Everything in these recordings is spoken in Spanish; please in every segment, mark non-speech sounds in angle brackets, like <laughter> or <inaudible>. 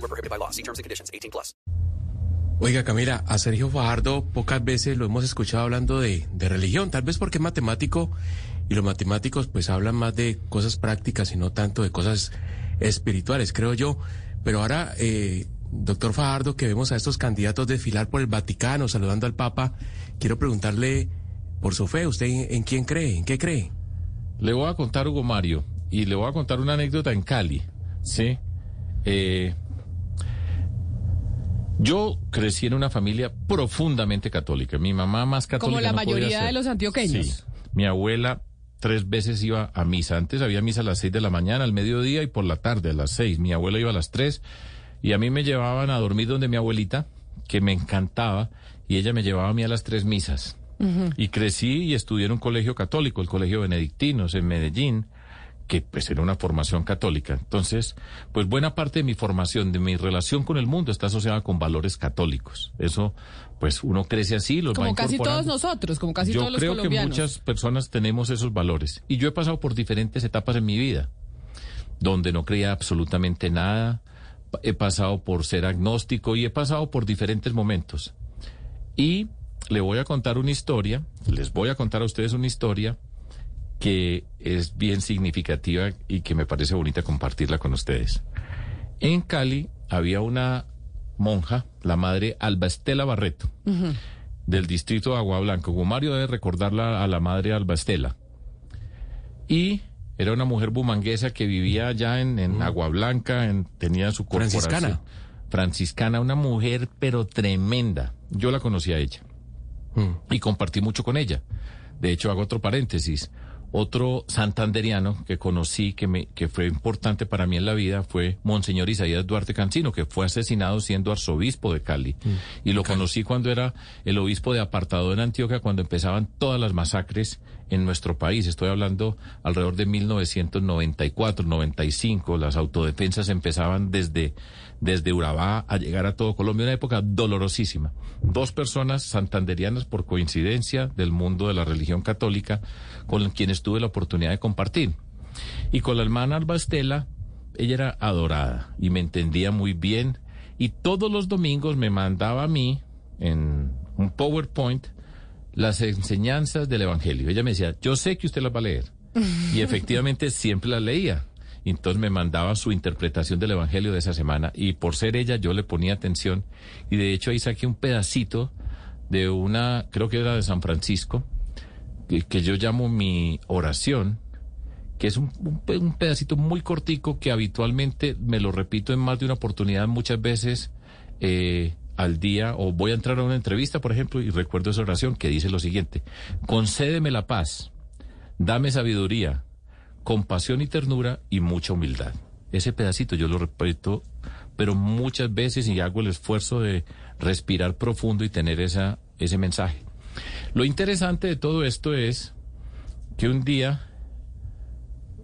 Void were prohibited by law. See terms and conditions. 18 plus. Oiga, Camila, a Sergio Fajardo pocas veces lo hemos escuchado hablando de, de religión, tal vez porque es matemático y los matemáticos pues hablan más de cosas prácticas y no tanto de cosas espirituales, creo yo. Pero ahora, eh, doctor Fajardo, que vemos a estos candidatos desfilar por el Vaticano saludando al Papa, quiero preguntarle por su fe, ¿usted en, en quién cree? ¿En qué cree? Le voy a contar, Hugo Mario, y le voy a contar una anécdota en Cali, ¿sí? Eh, yo crecí en una familia profundamente católica. Mi mamá más católica. Como la no mayoría de los antioqueños. Sí. Mi abuela tres veces iba a misa. Antes había misa a las seis de la mañana, al mediodía y por la tarde a las seis. Mi abuela iba a las tres y a mí me llevaban a dormir donde mi abuelita, que me encantaba, y ella me llevaba a mí a las tres misas. Y crecí y estudié en un colegio católico, el Colegio Benedictinos en Medellín, que pues era una formación católica. Entonces, pues buena parte de mi formación, de mi relación con el mundo está asociada con valores católicos. Eso, pues uno crece así, los va Como casi todos nosotros, como casi Yo todos los creo que colombianos. muchas personas tenemos esos valores. Y yo he pasado por diferentes etapas en mi vida, donde no creía absolutamente nada. He pasado por ser agnóstico y he pasado por diferentes momentos. Y le voy a contar una historia, les voy a contar a ustedes una historia que es bien significativa y que me parece bonita compartirla con ustedes. En Cali había una monja, la madre Alba Estela Barreto, del distrito de Agua Blanca. Mario debe recordarla a la madre Alba Estela. Y era una mujer bumanguesa que vivía allá en, en Agua Blanca, en- tenía su corporación. Franciscana. Franciscana, una mujer pero tremenda. Yo la conocí a ella y compartí mucho con ella. De hecho, hago otro paréntesis. Otro santanderiano que conocí, que, me, que fue importante para mí en la vida, fue Monseñor Isaías Duarte Cancino, que fue asesinado siendo arzobispo de Cali. Y lo conocí cuando era el obispo de apartado en Antioquia, cuando empezaban todas las masacres en nuestro país. Estoy hablando alrededor de 1994, 95. Las autodefensas empezaban desde, desde Urabá a llegar a todo Colombia. Una época dolorosísima. Dos personas santanderianas por coincidencia del mundo de la religión católica con quienes tuve la oportunidad de compartir. Y con la hermana Alba Estela, ella era adorada y me entendía muy bien. Y todos los domingos me mandaba a mí en un PowerPoint las enseñanzas del Evangelio. Ella me decía, yo sé que usted las va a leer. Y <laughs> efectivamente siempre las leía. Entonces me mandaba su interpretación del Evangelio de esa semana. Y por ser ella, yo le ponía atención. Y de hecho ahí saqué un pedacito de una, creo que era de San Francisco, que, que yo llamo mi oración, que es un, un pedacito muy cortico que habitualmente me lo repito en más de una oportunidad muchas veces eh, al día o voy a entrar a una entrevista, por ejemplo, y recuerdo esa oración que dice lo siguiente, concédeme la paz, dame sabiduría, compasión y ternura y mucha humildad. Ese pedacito yo lo repito, pero muchas veces y hago el esfuerzo de respirar profundo y tener esa, ese mensaje. Lo interesante de todo esto es que un día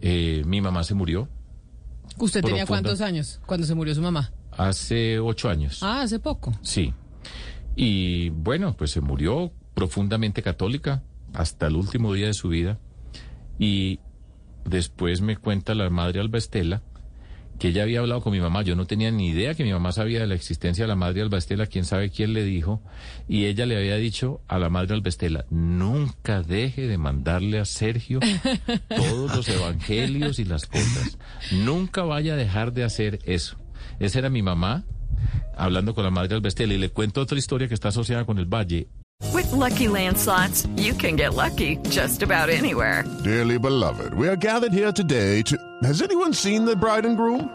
eh, mi mamá se murió ¿Usted tenía profunda. cuántos años cuando se murió su mamá? Hace ocho años. Ah, hace poco. Sí. Y bueno, pues se murió profundamente católica hasta el último día de su vida. Y después me cuenta la madre Alba Estela que ella había hablado con mi mamá. Yo no tenía ni idea que mi mamá sabía de la existencia de la madre Alba Estela, quién sabe quién le dijo. Y ella le había dicho a la madre Alba Estela, nunca deje de mandarle a Sergio <laughs> todos los evangelios y las cosas. Nunca vaya a dejar de hacer eso. Esa era mi mamá hablando con la madre Alba Estela. Y le cuento otra historia que está asociada con el Valle. With Lucky Land slots, you can get lucky just about anywhere. Dearly beloved, we are gathered here today to. Has anyone seen the bride and groom?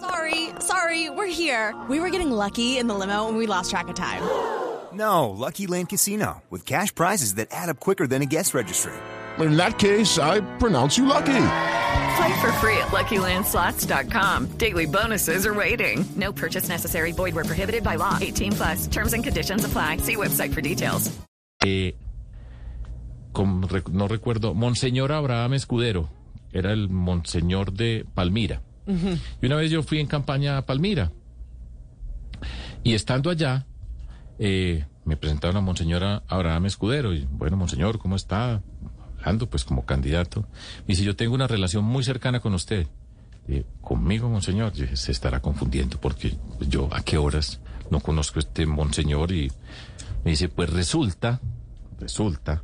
Sorry, sorry, we're here. We were getting lucky in the limo and we lost track of time. <gasps> No, Lucky Land Casino, with cash prizes that add up quicker than a guest registry. In that case, I pronounce you lucky. Play for free at LuckyLandSlots.com. Daily bonuses are waiting. No purchase necessary. Void were prohibited by law. 18 plus. Terms and conditions apply. See website for details. Eh, con- rec- no recuerdo, Monseñor Abraham Escudero, era el Monseñor de Palmira. Y una vez yo fui en campaña a Palmira. Y estando allá, eh, me presentaron a Monseñor Abraham Escudero. Y bueno, Monseñor, ¿cómo está? Pues como candidato. Me dice, yo tengo una relación muy cercana con usted. ¿Conmigo, Monseñor? Se estará confundiendo porque yo a qué horas no conozco este Monseñor y me dice, pues resulta, resulta,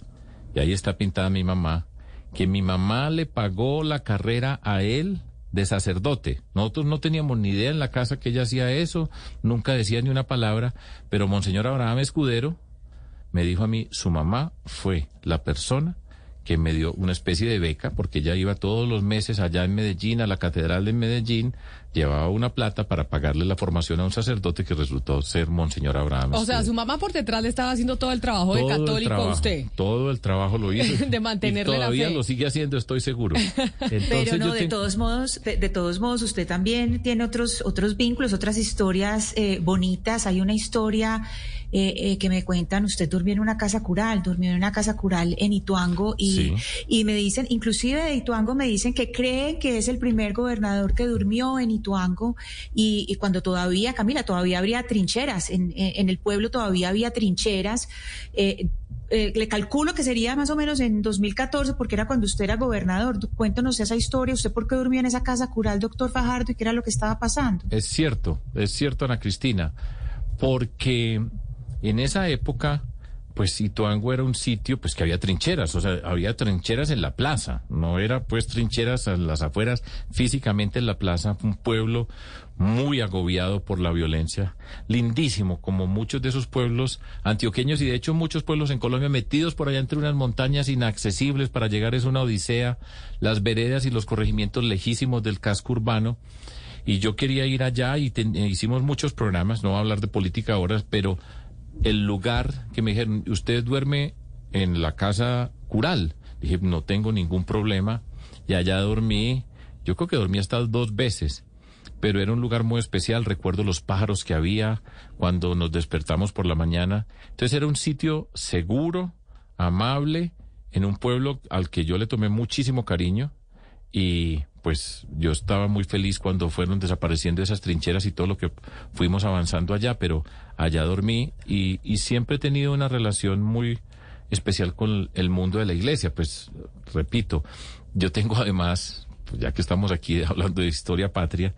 y ahí está pintada mi mamá, que mi mamá le pagó la carrera a él de sacerdote. Nosotros no teníamos ni idea en la casa que ella hacía eso, nunca decía ni una palabra, pero Monseñor Abraham Escudero me dijo a mí, su mamá fue la persona que me dio una especie de beca, porque ella iba todos los meses allá en Medellín, a la catedral de Medellín, llevaba una plata para pagarle la formación a un sacerdote que resultó ser Monseñor Abraham O sea, su mamá por detrás le estaba haciendo todo el trabajo de Todo el católico a trabajo, usted. Todo el trabajo lo hizo. <laughs> De mantenerle y la todavía fe. lo sigue haciendo, estoy seguro. <laughs> Entonces, Pero no, yo de tengo- todos modos, de, de todos modos, usted también tiene otros otros vínculos, otras historias eh, bonitas. Hay una historia eh, eh, que me cuentan. Usted durmió en una casa cural, durmió en una casa cural en Ituango y Sí. y me dicen, inclusive de Ituango me dicen que creen que es el primer gobernador que durmió en Ituango y, y cuando todavía, Camila, todavía habría trincheras en, en, en el pueblo todavía había trincheras. Eh, eh, le calculo que sería más o menos en 2014, porque era cuando usted era gobernador. Cuéntanos esa historia. ¿Usted por qué durmió en esa casa cural, doctor Fajardo, y qué era lo que estaba pasando? Es cierto, es cierto, Ana Cristina, porque en esa época, pues Ituango era un sitio, pues que había trincheras, o sea, había trincheras en la plaza, no era pues trincheras a las afueras, físicamente en la plaza, un pueblo muy agobiado por la violencia, lindísimo, como muchos de esos pueblos antioqueños. Y de hecho muchos pueblos en Colombia metidos por allá entre unas montañas inaccesibles para llegar es una odisea, las veredas y los corregimientos lejísimos del casco urbano. Y yo quería ir allá y ten- hicimos muchos programas, no voy a hablar de política ahora, pero el lugar que me dijeron, usted duerme en la casa cural. Dije, no tengo ningún problema. Y allá dormí, yo creo que dormí hasta dos veces, pero era un lugar muy especial. Recuerdo los pájaros que había cuando nos despertamos por la mañana. Entonces era un sitio seguro, amable, en un pueblo al que yo le tomé muchísimo cariño. Y pues yo estaba muy feliz cuando fueron desapareciendo esas trincheras y todo lo que fuimos avanzando allá, pero allá dormí y, y siempre he tenido una relación muy especial con el mundo de la iglesia. Pues repito, yo tengo además, pues, ya que estamos aquí <laughs> hablando de historia patria,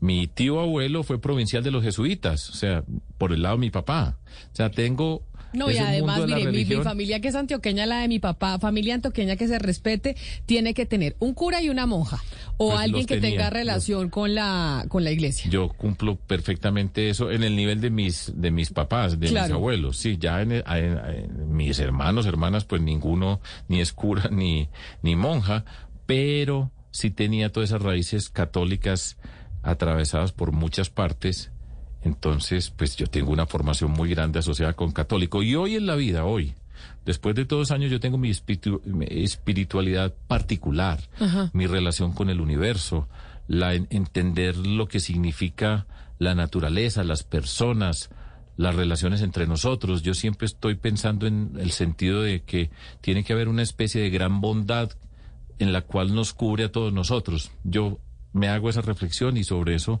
mi tío abuelo fue provincial de los jesuitas, o sea, por el lado de mi papá. O sea, tengo... No, y además, mire, mi, familia que es antioqueña, la de mi papá, familia antioqueña que se respete, tiene que tener un cura y una monja, o Pues alguien que tenía, tenga los- relación con la con la iglesia. Yo cumplo perfectamente eso en el nivel de mis de mis papás, de mis abuelos. Sí, ya en, en- en mis hermanos, hermanas, pues ninguno ni es cura <laughs> ni ni monja, pero sí tenía todas esas raíces católicas atravesadas por muchas partes. Entonces, pues yo tengo una formación muy grande asociada con católico. Y hoy en la vida, hoy, después de todos los años, yo tengo mi, espiritu- mi espiritualidad particular, mi relación con el universo, la en- entender lo que significa la naturaleza, las personas, las relaciones entre nosotros. Yo siempre estoy pensando en el sentido de que tiene que haber una especie de gran bondad en la cual nos cubre a todos nosotros. Yo me hago esa reflexión y sobre eso